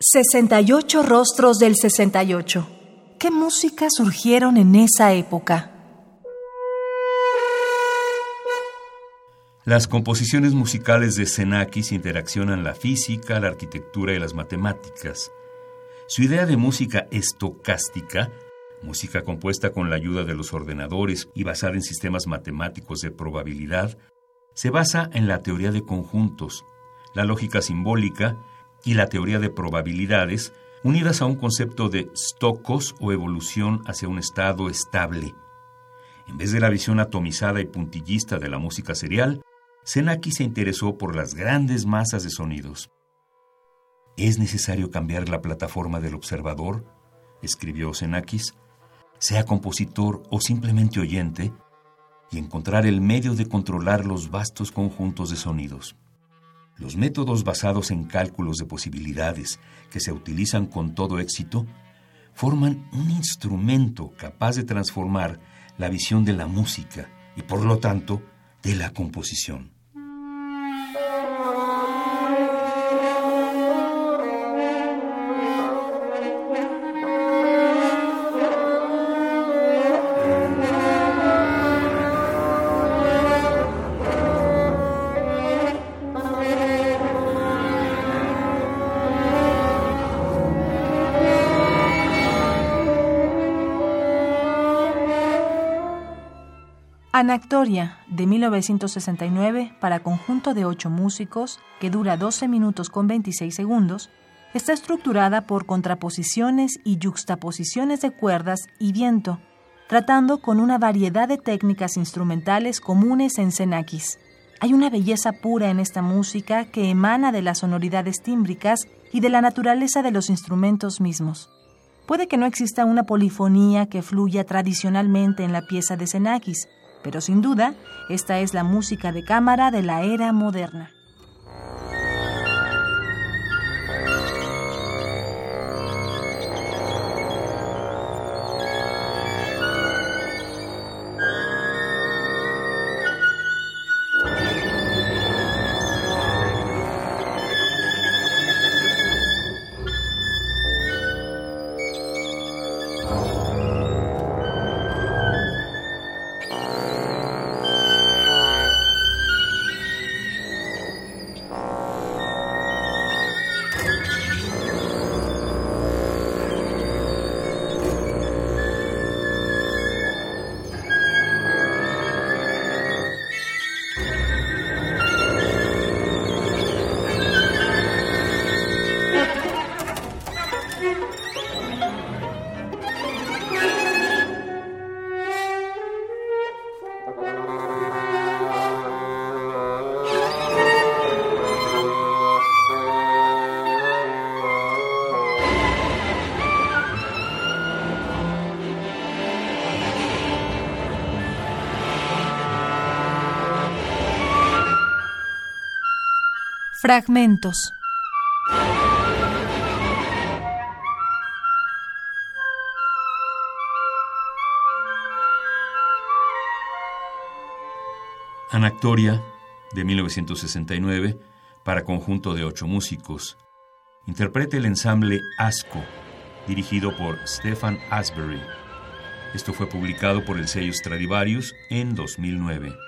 68 rostros del 68. ¿Qué música surgieron en esa época? Las composiciones musicales de Xenakis interaccionan la física, la arquitectura y las matemáticas. Su idea de música estocástica, música compuesta con la ayuda de los ordenadores y basada en sistemas matemáticos de probabilidad, se basa en la teoría de conjuntos, la lógica simbólica y la teoría de probabilidades, unidas a un concepto de stocos o evolución hacia un estado estable. En vez de la visión atomizada y puntillista de la música serial, Senaki se interesó por las grandes masas de sonidos. ¿Es necesario cambiar la plataforma del observador? escribió Senakis, sea compositor o simplemente oyente, y encontrar el medio de controlar los vastos conjuntos de sonidos. Los métodos basados en cálculos de posibilidades que se utilizan con todo éxito forman un instrumento capaz de transformar la visión de la música y por lo tanto de la composición. Anactoria, de 1969, para conjunto de ocho músicos, que dura 12 minutos con 26 segundos, está estructurada por contraposiciones y yuxtaposiciones de cuerdas y viento, tratando con una variedad de técnicas instrumentales comunes en Xenakis. Hay una belleza pura en esta música que emana de las sonoridades tímbricas y de la naturaleza de los instrumentos mismos. Puede que no exista una polifonía que fluya tradicionalmente en la pieza de Xenakis, pero sin duda, esta es la música de cámara de la era moderna. Fragmentos. Anactoria, de 1969, para conjunto de ocho músicos. Interpreta el ensamble Asco, dirigido por Stefan Asbury. Esto fue publicado por el sello Stradivarius en 2009.